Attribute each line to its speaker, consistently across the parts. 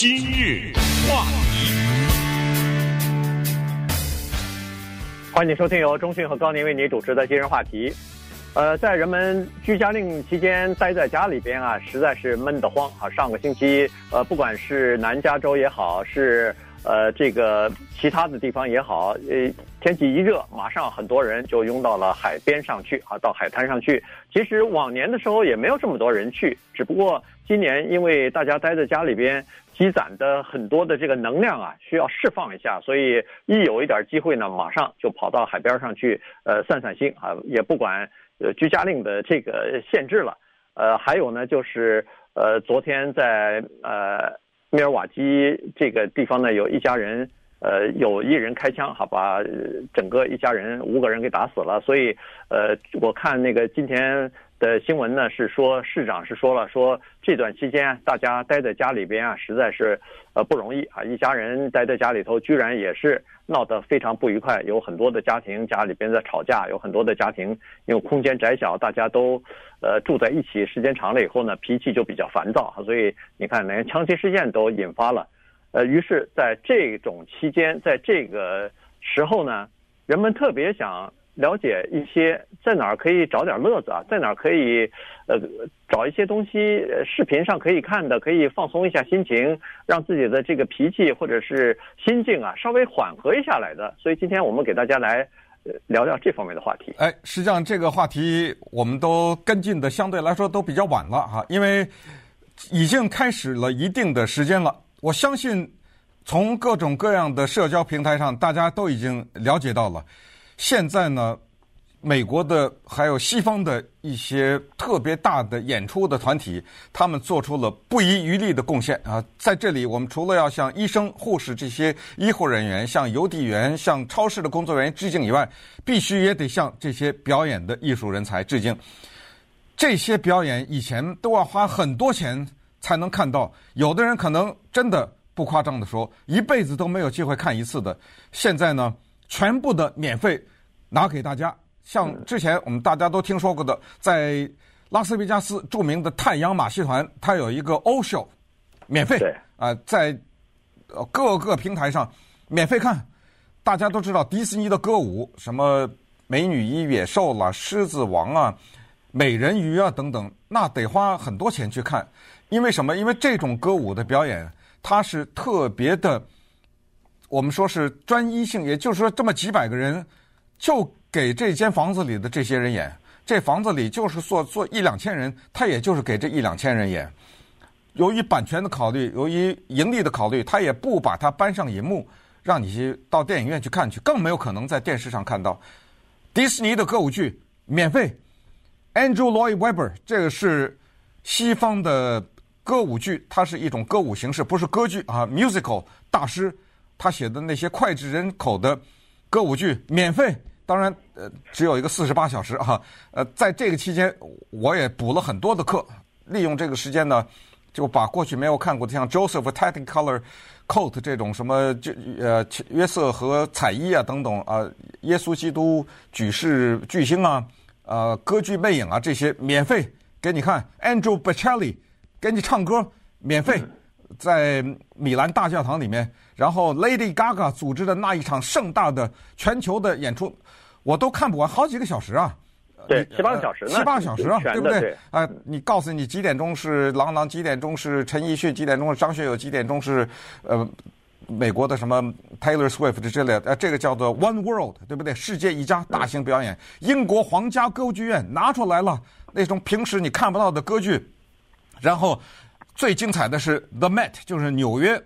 Speaker 1: 今日话题，
Speaker 2: 欢迎收听由中讯和高宁为你主持的今日话题。呃，在人们居家令期间待在家里边啊，实在是闷得慌啊。上个星期，呃，不管是南加州也好，是呃这个其他的地方也好，呃，天气一热，马上很多人就涌到了海边上去啊，到海滩上去。其实往年的时候也没有这么多人去，只不过今年因为大家待在家里边。积攒的很多的这个能量啊，需要释放一下，所以一有一点机会呢，马上就跑到海边上去，呃，散散心啊，也不管呃居家令的这个限制了，呃，还有呢，就是呃，昨天在呃密尔瓦基这个地方呢，有一家人，呃，有一人开枪，好把整个一家人五个人给打死了，所以呃，我看那个今天。的新闻呢是说，市长是说了，说这段期间大家待在家里边啊，实在是呃不容易啊，一家人待在家里头，居然也是闹得非常不愉快，有很多的家庭家里边在吵架，有很多的家庭因为空间窄小，大家都呃住在一起，时间长了以后呢，脾气就比较烦躁，所以你看连枪击事件都引发了，呃，于是在这种期间，在这个时候呢，人们特别想。了解一些在哪儿可以找点乐子啊，在哪儿可以，呃，找一些东西，视频上可以看的，可以放松一下心情，让自己的这个脾气或者是心境啊稍微缓和一下来的。所以今天我们给大家来聊聊这方面的话题。
Speaker 3: 哎，实际上这个话题我们都跟进的相对来说都比较晚了哈，因为已经开始了一定的时间了。我相信从各种各样的社交平台上，大家都已经了解到了。现在呢，美国的还有西方的一些特别大的演出的团体，他们做出了不遗余力的贡献啊！在这里，我们除了要向医生、护士这些医护人员、向邮递员、向超市的工作人员致敬以外，必须也得向这些表演的艺术人才致敬。这些表演以前都要花很多钱才能看到，有的人可能真的不夸张的说，一辈子都没有机会看一次的。现在呢？全部的免费拿给大家，像之前我们大家都听说过的，在拉斯维加斯著名的太阳马戏团，它有一个欧秀，免费啊，在各个平台上免费看。大家都知道迪士尼的歌舞，什么美女与野兽啦、狮子王啊、美人鱼啊等等，那得花很多钱去看。因为什么？因为这种歌舞的表演，它是特别的。我们说是专一性，也就是说，这么几百个人就给这间房子里的这些人演。这房子里就是坐坐一两千人，他也就是给这一两千人演。由于版权的考虑，由于盈利的考虑，他也不把它搬上银幕，让你去到电影院去看去，更没有可能在电视上看到。迪士尼的歌舞剧免费。Andrew Lloyd Webber 这个是西方的歌舞剧，它是一种歌舞形式，不是歌剧啊，musical 大师。他写的那些脍炙人口的歌舞剧免费，当然呃只有一个四十八小时哈，呃在这个期间我也补了很多的课，利用这个时间呢，就把过去没有看过的像 Joseph Technicolor Coat 这种什么就呃约瑟和彩衣啊等等啊，耶稣基督举世巨星啊，呃歌剧魅影啊这些免费给你看，Andrew Bocelli 给你唱歌免费。在米兰大教堂里面，然后 Lady Gaga 组织的那一场盛大的全球的演出，我都看不完，好几个小时啊！
Speaker 2: 对，七八个小时呢，
Speaker 3: 七八个小时啊，对不对？
Speaker 2: 对
Speaker 3: 啊、呃，你告诉你几点钟是郎朗，几点钟是陈奕迅，几点钟是张学友，几点钟是呃美国的什么 Taylor Swift 之类的，呃，这个叫做 One World，对不对？世界一家大型表演，嗯、英国皇家歌剧院拿出来了那种平时你看不到的歌剧，然后。最精彩的是 The Met，就是纽约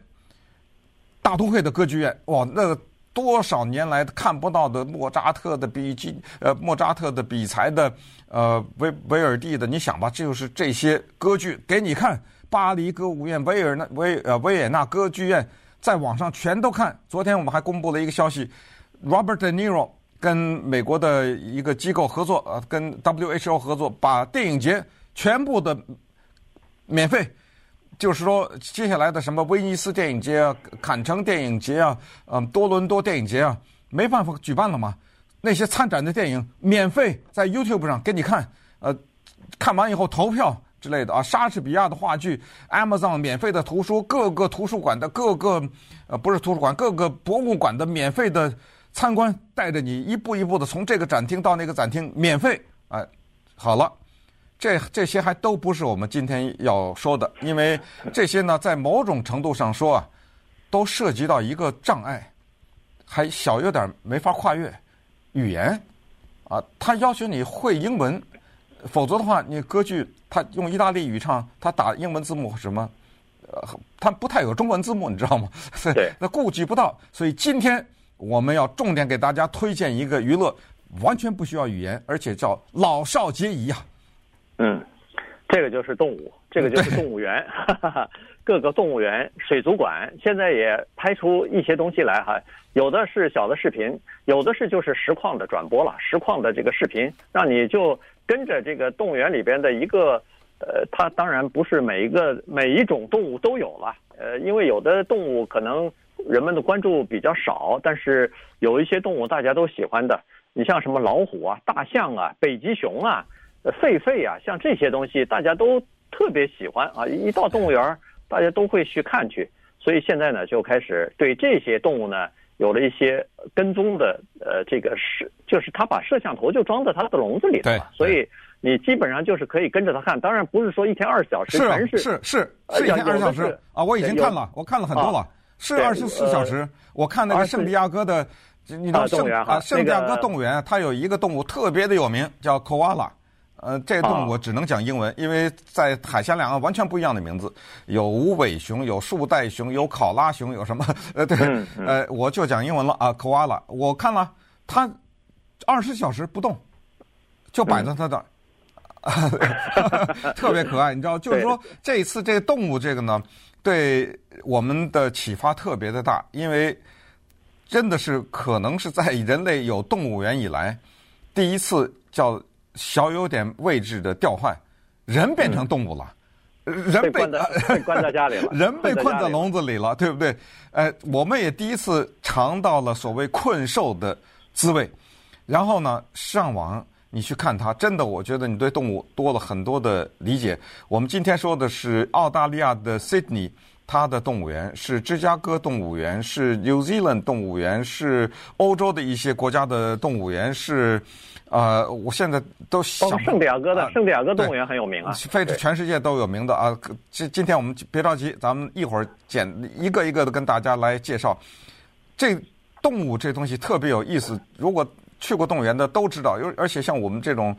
Speaker 3: 大都会的歌剧院。哇，那多少年来看不到的莫扎特的比基，呃，莫扎特的比才的，呃，维维尔蒂的，你想吧，这就是这些歌剧给你看。巴黎歌舞院、维尔纳维呃维也纳歌剧院，在网上全都看。昨天我们还公布了一个消息，Robert De Niro 跟美国的一个机构合作，呃，跟 WHO 合作，把电影节全部的免费。就是说，接下来的什么威尼斯电影节啊、坎城电影节啊、嗯，多伦多电影节啊，没办法举办了嘛。那些参展的电影免费在 YouTube 上给你看，呃，看完以后投票之类的啊，莎士比亚的话剧，Amazon 免费的图书，各个图书馆的各个呃不是图书馆，各个博物馆的免费的参观，带着你一步一步的从这个展厅到那个展厅，免费哎，好了，这这些还都不是我们今天要说的，因为这些呢，在某种程度上说啊，都涉及到一个障碍，还小有点没法跨越，语言啊，他要求你会英文。否则的话，你歌剧他用意大利语唱，他打英文字幕什么，呃，他不太有中文字幕，你知道吗？
Speaker 2: 对，
Speaker 3: 那顾及不到。所以今天我们要重点给大家推荐一个娱乐，完全不需要语言，而且叫老少皆宜啊。
Speaker 2: 嗯，这个就是动物，这个就是动物园，哈哈哈。各个动物园、水族馆现在也拍出一些东西来哈，有的是小的视频，有的是就是实况的转播了，实况的这个视频，让你就。跟着这个动物园里边的一个，呃，它当然不是每一个每一种动物都有了，呃，因为有的动物可能人们的关注比较少，但是有一些动物大家都喜欢的，你像什么老虎啊、大象啊、北极熊啊、狒狒啊，像这些东西大家都特别喜欢啊，一到动物园大家都会去看去，所以现在呢就开始对这些动物呢。有了一些跟踪的，呃，这个摄，就是他把摄像头就装在他的笼子里头了，所以你基本上就是可以跟着他看。当然不是说一天二十四小时，是
Speaker 3: 是是是是一天二十四小时啊！我已经看了，我看了很多了，是二十四小时。我看那个圣地亚哥的，你知道圣啊圣地亚哥动物园，它有一个动物特别的有名，叫 koala。呃，这个动物我只能讲英文，哦、因为在海峡两岸完全不一样的名字，有无尾熊，有树袋熊，有考拉熊，有什么？呃，对，呃，我就讲英文了啊，koala。我看了，它二十小时不动，就摆在它这儿，嗯、特别可爱。你知道，就是说这一次这个动物这个呢，对我们的启发特别的大，因为真的是可能是在人类有动物园以来第一次叫。小有点位置的调换，人变成动物了，嗯、人被，
Speaker 2: 被关在家里了，
Speaker 3: 人被困在笼子里了，对不对？呃，我们也第一次尝到了所谓困兽的滋味。然后呢，上网你去看它，真的，我觉得你对动物多了很多的理解。我们今天说的是澳大利亚的 Sydney，它的动物园是芝加哥动物园，是 New Zealand 动物园，是欧洲的一些国家的动物园，是。呃，我现在都想
Speaker 2: 圣地亚哥的圣地亚哥动物园很有名啊，
Speaker 3: 非全世界都有名的啊。今今天我们别着急，咱们一会儿简一个一个的跟大家来介绍。这动物这东西特别有意思，如果去过动物园的都知道，而而且像我们这种，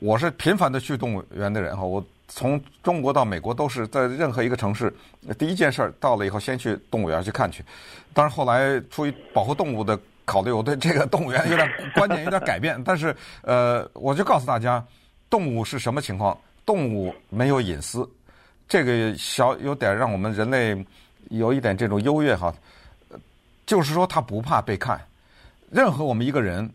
Speaker 3: 我是频繁的去动物园的人哈，我从中国到美国都是在任何一个城市，第一件事儿到了以后先去动物园去看去。当然后来出于保护动物的。考虑我对这个动物园有点观念有点改变，但是 呃，我就告诉大家，动物是什么情况？动物没有隐私，这个小有点让我们人类有一点这种优越哈。就是说，它不怕被看。任何我们一个人，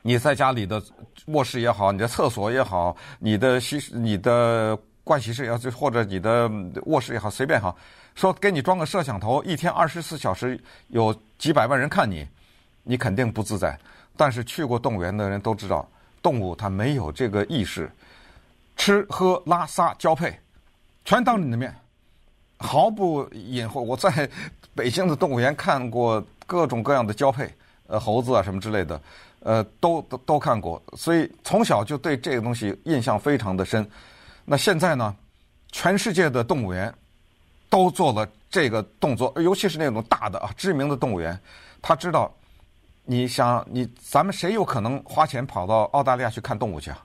Speaker 3: 你在家里的卧室也好，你的厕所也好，你的洗你的盥洗室也好，或者你的卧室也好，随便哈，说给你装个摄像头，一天二十四小时有几百万人看你。你肯定不自在，但是去过动物园的人都知道，动物它没有这个意识，吃喝拉撒交配，全当你的面，毫不隐晦。我在北京的动物园看过各种各样的交配，呃，猴子啊什么之类的，呃，都都都看过，所以从小就对这个东西印象非常的深。那现在呢，全世界的动物园都做了这个动作，尤其是那种大的啊知名的动物园，他知道。你想，你咱们谁有可能花钱跑到澳大利亚去看动物去啊？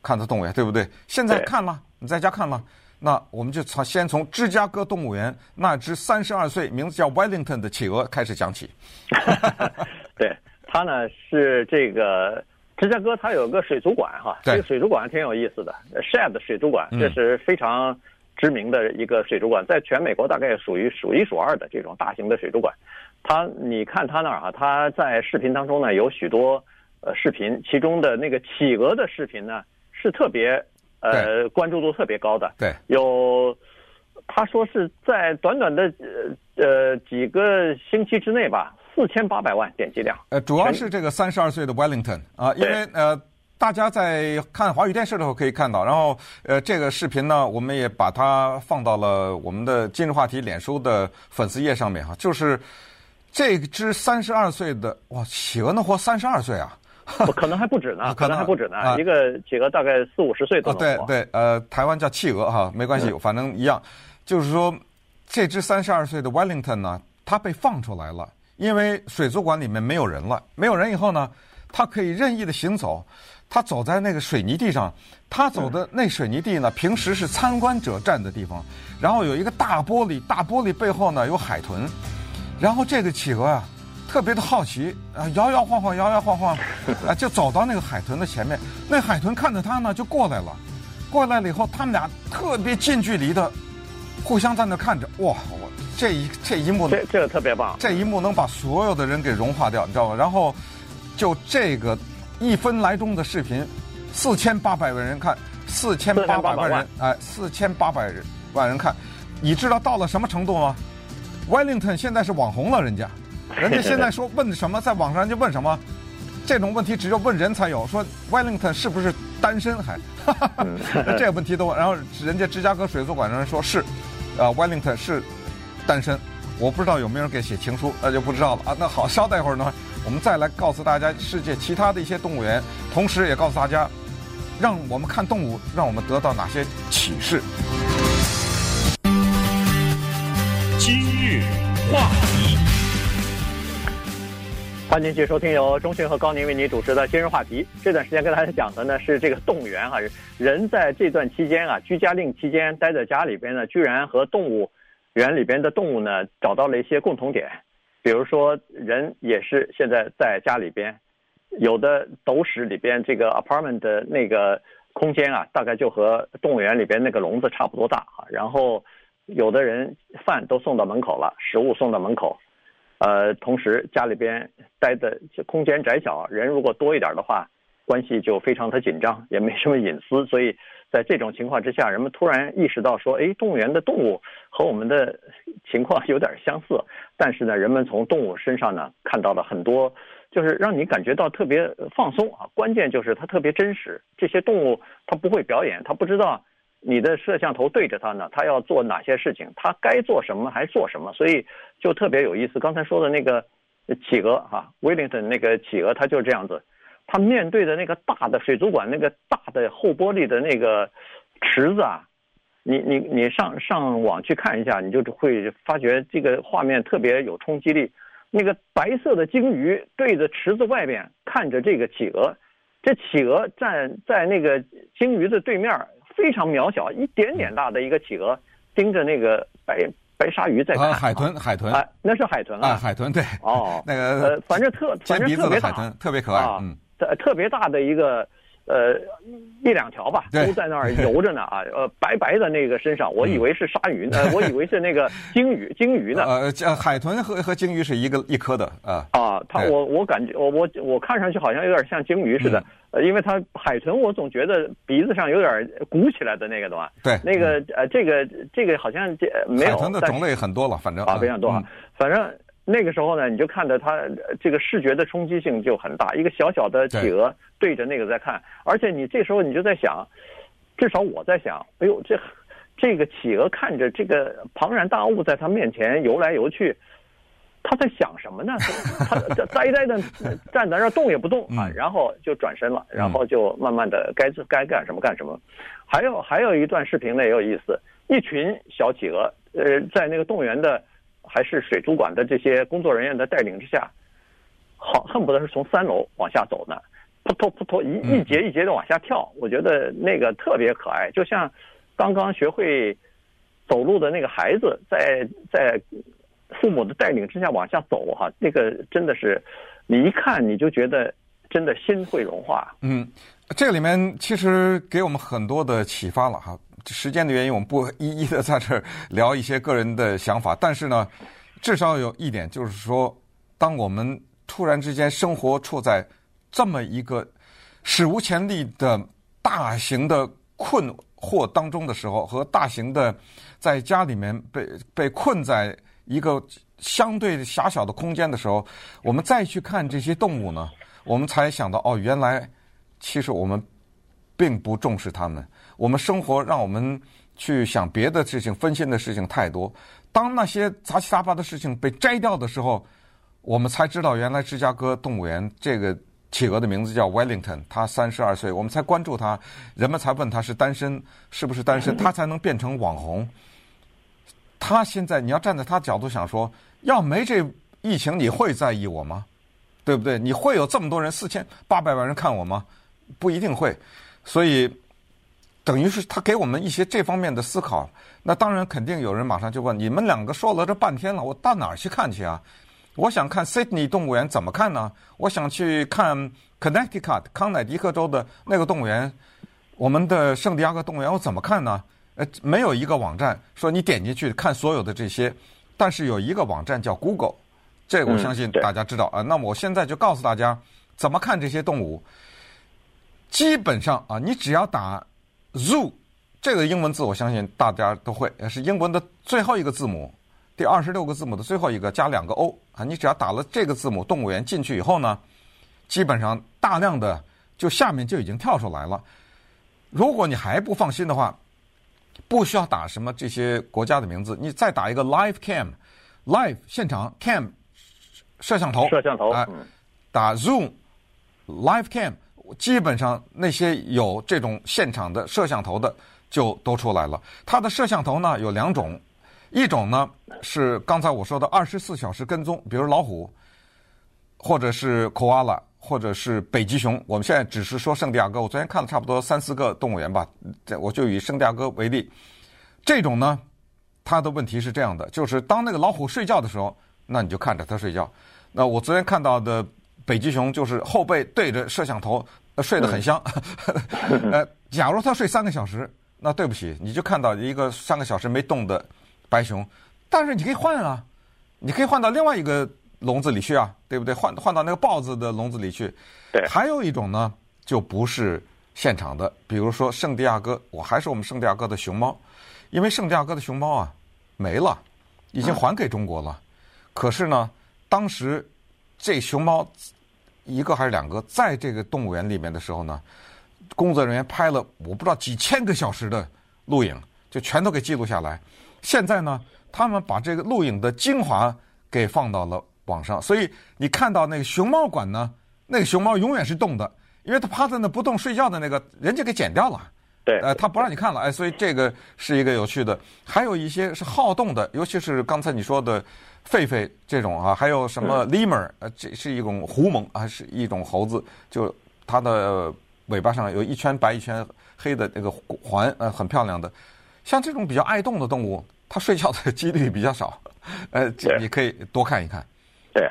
Speaker 3: 看的动物园，对不对？现在看吗，你在家看吗，那我们就从先从芝加哥动物园那只三十二岁、名字叫 Wellington 的企鹅开始讲起。
Speaker 2: 对，它呢是这个芝加哥，它有个水族馆哈，这个水族馆挺有意思的，Shedd 水族馆，这是非常知名的一个水族馆，在全美国大概属于数一数二的这种大型的水族馆。他，你看他那儿啊，他在视频当中呢有许多呃视频，其中的那个企鹅的视频呢是特别呃关注度特别高的。
Speaker 3: 对，
Speaker 2: 有他说是在短短的呃呃几个星期之内吧，四千八百万点击量。
Speaker 3: 呃，主要是这个三十二岁的 Wellington 啊，因为呃大家在看华语电视的时候可以看到。然后，呃，这个视频呢，我们也把它放到了我们的今日话题脸书的粉丝页上面哈。就是这只三十二岁的哇，企鹅能活三十二岁啊？
Speaker 2: 可能还不止呢，可能还不止呢。啊、一个企鹅大概四五十岁都能活。
Speaker 3: 哦、对对，呃，台湾叫企鹅哈，没关系，反正一样。嗯、就是说，这只三十二岁的 Wellington 呢，它被放出来了，因为水族馆里面没有人了，没有人以后呢，它可以任意的行走。它走在那个水泥地上，它走的那水泥地呢，平时是参观者站的地方，然后有一个大玻璃，大玻璃背后呢有海豚，然后这个企鹅啊。特别的好奇啊，摇摇晃晃，摇摇晃晃，啊，就走到那个海豚的前面。那海豚看着它呢，就过来了。过来了以后，他们俩特别近距离的互相在那看着。哇，我这一这一幕，
Speaker 2: 这这个特别棒。
Speaker 3: 这一幕能把所有的人给融化掉，你知道吗？然后就这个一分来钟的视频，四千八百万人看，四千八百万人，哎，四千八百万人看。你知道到了什么程度吗？Wellington 现在是网红了，人家。人家现在说问什么，在网上就问什么，这种问题只有问人才有。说 Wellington 是不是单身还？哈哈哈，这个问题都问。然后人家芝加哥水族馆的人说是，呃，Wellington 是单身。我不知道有没有人给写情书，那就不知道了啊。那好，稍待一会儿呢，我们再来告诉大家世界其他的一些动物园，同时也告诉大家，让我们看动物，让我们得到哪些启示。
Speaker 1: 话题。
Speaker 2: 欢迎继续收听由中讯和高宁为您主持的今日话题。这段时间跟大家讲的呢是这个动物园哈，人在这段期间啊，居家令期间待在家里边呢，居然和动物园里边的动物呢找到了一些共同点，比如说人也是现在在家里边，有的斗室里边这个 apartment 的那个空间啊，大概就和动物园里边那个笼子差不多大哈，然后有的人饭都送到门口了，食物送到门口。呃，同时家里边待的空间窄小，人如果多一点的话，关系就非常的紧张，也没什么隐私。所以在这种情况之下，人们突然意识到说，哎，动物园的动物和我们的情况有点相似。但是呢，人们从动物身上呢看到了很多，就是让你感觉到特别放松啊。关键就是它特别真实，这些动物它不会表演，它不知道。你的摄像头对着它呢，它要做哪些事情？它该做什么还做什么？所以就特别有意思。刚才说的那个企鹅哈，Wellington 那个企鹅，它就是这样子。它面对的那个大的水族馆那个大的厚玻璃的那个池子啊，你你你上上网去看一下，你就会发觉这个画面特别有冲击力。那个白色的鲸鱼对着池子外边看着这个企鹅，这企鹅站在那个鲸鱼的对面。非常渺小，一点点大的一个企鹅，盯着那个白白鲨鱼在看。
Speaker 3: 海豚，海豚，
Speaker 2: 啊，那是海豚啊，
Speaker 3: 海豚对。
Speaker 2: 哦，
Speaker 3: 那个
Speaker 2: 呃，反正特，反正特别大，
Speaker 3: 特别可爱，嗯，
Speaker 2: 特特别大的一个。呃，一两条吧，都在那儿游着呢啊！呃，白白的那个身上，我以为是鲨鱼呢，我以为是那个鲸鱼，鲸鱼呢？
Speaker 3: 呃，海豚和和鲸鱼是一个一科的啊。
Speaker 2: 啊，它我我感觉我我我看上去好像有点像鲸鱼似的，呃，因为它海豚我总觉得鼻子上有点鼓起来的那个的话。
Speaker 3: 对，
Speaker 2: 那个呃，这个这个好像这没有。
Speaker 3: 海豚的种类很多了，反正
Speaker 2: 啊，非常多啊，反正。那个时候呢，你就看着它这个视觉的冲击性就很大，一个小小的企鹅对着那个在看，而且你这时候你就在想，至少我在想，哎呦，这这个企鹅看着这个庞然大物在它面前游来游去，它在想什么呢？它呆呆的站在那儿动也不动啊，然后就转身了，然后就慢慢的该该干什么干什么。还有还有一段视频呢也有意思，一群小企鹅，呃，在那个动物园的。还是水族馆的这些工作人员的带领之下，好恨不得是从三楼往下走呢，扑通扑通一一节一节的往下跳，我觉得那个特别可爱，就像刚刚学会走路的那个孩子在在父母的带领之下往下走哈，那个真的是你一看你就觉得真的心会融化。
Speaker 3: 嗯，这里面其实给我们很多的启发了哈。时间的原因，我们不一一的在这儿聊一些个人的想法。但是呢，至少有一点就是说，当我们突然之间生活处在这么一个史无前例的大型的困惑当中的时候，和大型的在家里面被被困在一个相对狭小的空间的时候，我们再去看这些动物呢，我们才想到哦，原来其实我们并不重视他们。我们生活让我们去想别的事情，分心的事情太多。当那些杂七杂八的事情被摘掉的时候，我们才知道原来芝加哥动物园这个企鹅的名字叫 Wellington，他三十二岁，我们才关注他，人们才问他是单身，是不是单身，他才能变成网红。他现在你要站在他角度想说，要没这疫情，你会在意我吗？对不对？你会有这么多人四千八百万人看我吗？不一定会。所以等于是他给我们一些这方面的思考。那当然肯定有人马上就问：你们两个说了这半天了，我到哪儿去看去啊？我想看 Sydney 动物园怎么看呢？我想去看 Connecticut 康乃狄克州的那个动物园，我们的圣地亚哥动物园我怎么看呢？呃，没有一个网站说你点进去看所有的这些，但是有一个网站叫 Google，这个我相信大家知道啊。那么我现在就告诉大家怎么看这些动物。基本上啊，你只要打 Zoo 这个英文字，我相信大家都会，是英文的最后一个字母，第二十六个字母的最后一个加两个 O 啊。你只要打了这个字母，动物园进去以后呢，基本上大量的就下面就已经跳出来了。如果你还不放心的话，不需要打什么这些国家的名字，你再打一个 Live Cam，Live 现场 Cam 摄像头，
Speaker 2: 摄像头啊，
Speaker 3: 打 Zoom Live Cam，基本上那些有这种现场的摄像头的就都出来了。它的摄像头呢有两种，一种呢是刚才我说的二十四小时跟踪，比如老虎，或者是 Koala。或者是北极熊，我们现在只是说圣地亚哥。我昨天看了差不多三四个动物园吧，这我就以圣地亚哥为例。这种呢，它的问题是这样的，就是当那个老虎睡觉的时候，那你就看着它睡觉。那我昨天看到的北极熊就是后背对着摄像头，睡得很香。呃，假如它睡三个小时，那对不起，你就看到一个三个小时没动的白熊。但是你可以换啊，你可以换到另外一个。笼子里去啊，对不对？换换到那个豹子的笼子里去。
Speaker 2: 对。
Speaker 3: 还有一种呢，就不是现场的，比如说圣地亚哥，我还是我们圣地亚哥的熊猫，因为圣地亚哥的熊猫啊没了，已经还给中国了。嗯、可是呢，当时这熊猫一个还是两个在这个动物园里面的时候呢，工作人员拍了我不知道几千个小时的录影，就全都给记录下来。现在呢，他们把这个录影的精华给放到了。网上，所以你看到那个熊猫馆呢，那个熊猫永远是动的，因为它趴在那不动睡觉的那个人家给剪掉了。
Speaker 2: 对，
Speaker 3: 呃，他不让你看了，哎，所以这个是一个有趣的。还有一些是好动的，尤其是刚才你说的狒狒这种啊，还有什么 lemur，呃，这是一种狐獴啊，是一种猴子，就它的尾巴上有一圈白一圈黑的那个环，呃，很漂亮的。像这种比较爱动的动物，它睡觉的几率比较少，呃，你可以多看一看。
Speaker 2: 对，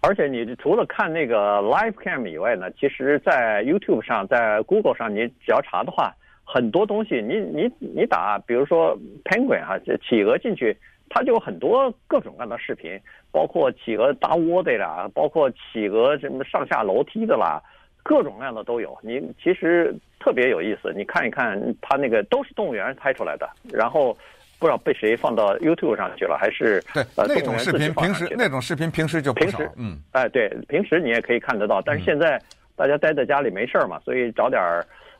Speaker 2: 而且你除了看那个 Live Cam 以外呢，其实，在 YouTube 上，在 Google 上，你只要查的话，很多东西你，你你你打，比如说 Penguin 啊，这企鹅进去，它就有很多各种各样的视频，包括企鹅搭窝的啦，包括企鹅什么上下楼梯的啦，各种各样的都有。你其实特别有意思，你看一看，它那个都是动物园拍出来的，然后。不知道被谁放到 YouTube 上去了，还是
Speaker 3: 对那种视频平时那种视频平时就
Speaker 2: 平时嗯哎对平时你也可以看得到，但是现在大家待在家里没事儿嘛，所以找点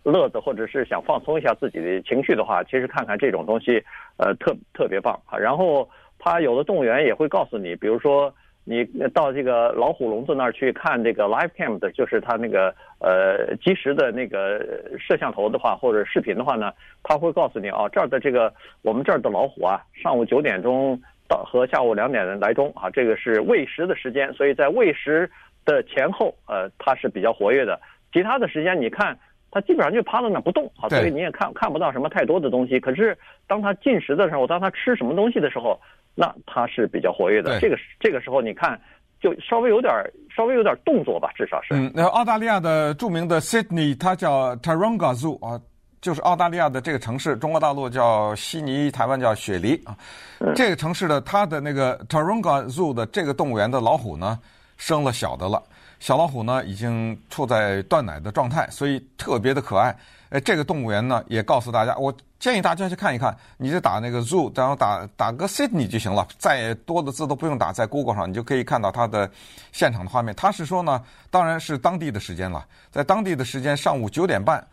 Speaker 2: 乐子或者是想放松一下自己的情绪的话，其实看看这种东西呃特特别棒啊。然后他有的动物园也会告诉你，比如说。你到这个老虎笼子那儿去看这个 live cam 的，就是它那个呃即时的那个摄像头的话，或者视频的话呢，他会告诉你啊，这儿的这个我们这儿的老虎啊，上午九点钟到和下午两点来钟啊，这个是喂食的时间，所以在喂食的前后，呃，它是比较活跃的。其他的时间你看，它基本上就趴在那不动啊，所以你也看看不到什么太多的东西。可是当它进食的时候，当它吃什么东西的时候。那它是比较活跃的，这个这个时候你看，就稍微有点稍微有点动作吧，至少是。
Speaker 3: 嗯，那澳大利亚的著名的 Sydney，它叫 Taronga Zoo 啊，就是澳大利亚的这个城市，中国大陆叫悉尼，台湾叫雪梨啊。嗯、这个城市的它的那个 Taronga Zoo 的这个动物园的老虎呢，生了小的了，小老虎呢已经处在断奶的状态，所以特别的可爱。呃，这个动物园呢也告诉大家，我建议大家去看一看，你就打那个 zoo，然后打打个 Sydney 就行了，再多的字都不用打，在 Google 上你就可以看到它的现场的画面。它是说呢，当然是当地的时间了，在当地的时间上午九点半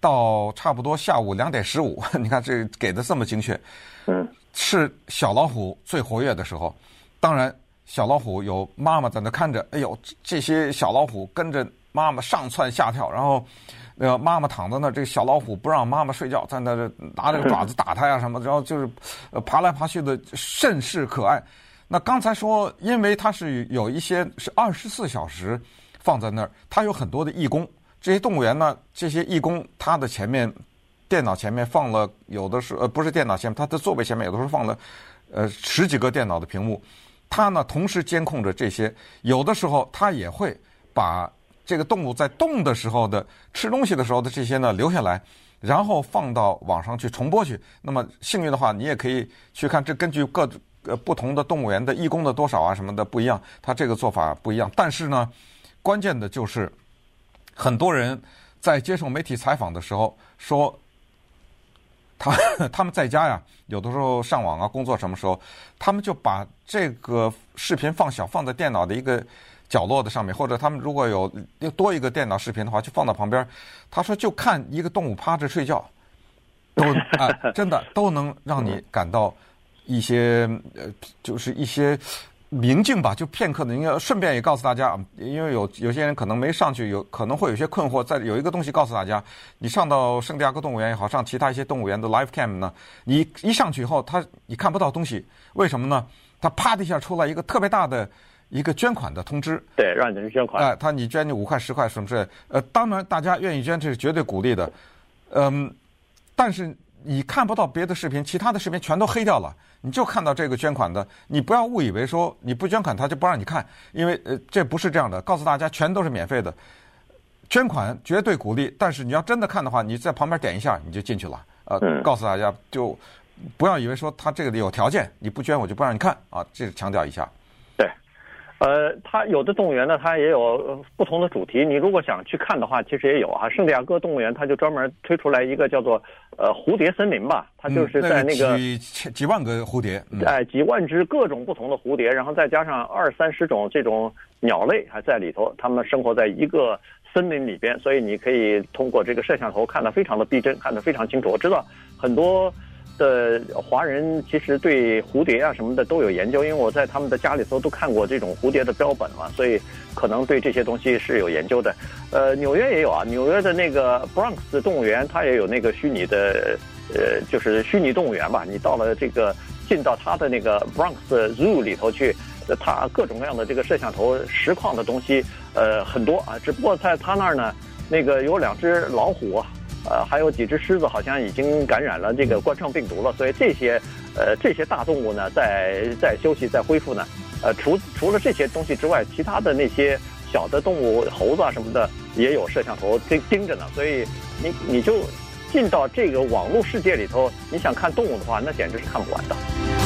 Speaker 3: 到差不多下午两点十五，你看这给的这么精确，
Speaker 2: 嗯，
Speaker 3: 是小老虎最活跃的时候。当然，小老虎有妈妈在那看着，哎呦，这些小老虎跟着妈妈上窜下跳，然后。呃，妈妈躺在那，这个小老虎不让妈妈睡觉，在那拿这个爪子打它呀什么，然后就是呃爬来爬去的，甚是可爱。那刚才说，因为它是有一些是二十四小时放在那儿，它有很多的义工。这些动物园呢，这些义工，它的前面电脑前面放了有的是呃不是电脑前面，它的座位前面有的时候放了呃十几个电脑的屏幕，它呢同时监控着这些，有的时候它也会把。这个动物在动的时候的吃东西的时候的这些呢留下来，然后放到网上去重播去。那么幸运的话，你也可以去看。这根据各呃不同的动物园的义工的多少啊什么的不一样，它这个做法不一样。但是呢，关键的就是很多人在接受媒体采访的时候说，他 他们在家呀，有的时候上网啊工作什么时候，他们就把这个视频放小放在电脑的一个。角落的上面，或者他们如果有又多一个电脑视频的话，就放到旁边。他说，就看一个动物趴着睡觉，都啊，真的都能让你感到一些呃，就是一些宁静吧，就片刻的。应该顺便也告诉大家，因为有有些人可能没上去，有可能会有些困惑。在有一个东西告诉大家，你上到圣地亚哥动物园也好，上其他一些动物园的 live cam 呢，你一上去以后，他你看不到东西，为什么呢？他啪的一下出来一个特别大的。一个捐款的通知，
Speaker 2: 对，让你捐款。
Speaker 3: 哎，他你捐你五块十块什么之类，呃，当然大家愿意捐，这是绝对鼓励的，嗯，但是你看不到别的视频，其他的视频全都黑掉了，你就看到这个捐款的，你不要误以为说你不捐款他就不让你看，因为呃这不是这样的，告诉大家全都是免费的，捐款绝对鼓励，但是你要真的看的话，你在旁边点一下你就进去了，呃，
Speaker 2: 嗯、
Speaker 3: 告诉大家就不要以为说他这个里有条件，你不捐我就不让你看啊，这是强调一下。
Speaker 2: 呃，它有的动物园呢，它也有不同的主题。你如果想去看的话，其实也有啊。圣地亚哥动物园它就专门推出来一个叫做呃蝴蝶森林吧，它就是在那个、
Speaker 3: 嗯、几千几万个蝴蝶，
Speaker 2: 哎、嗯，几万只各种不同的蝴蝶，然后再加上二三十种这种鸟类还在里头，它们生活在一个森林里边，所以你可以通过这个摄像头看得非常的逼真，看得非常清楚。我知道很多。的华人其实对蝴蝶啊什么的都有研究，因为我在他们的家里头都看过这种蝴蝶的标本嘛，所以可能对这些东西是有研究的。呃，纽约也有啊，纽约的那个 Bronx 动物园，它也有那个虚拟的，呃，就是虚拟动物园吧。你到了这个进到它的那个 Bronx Zoo 里头去，它各种各样的这个摄像头实况的东西，呃，很多啊。只不过在它那儿呢，那个有两只老虎。呃，还有几只狮子好像已经感染了这个冠状病毒了，所以这些，呃，这些大动物呢，在在休息，在恢复呢。呃，除除了这些东西之外，其他的那些小的动物，猴子啊什么的，也有摄像头盯盯着呢。所以你你就进到这个网络世界里头，你想看动物的话，那简直是看不完的。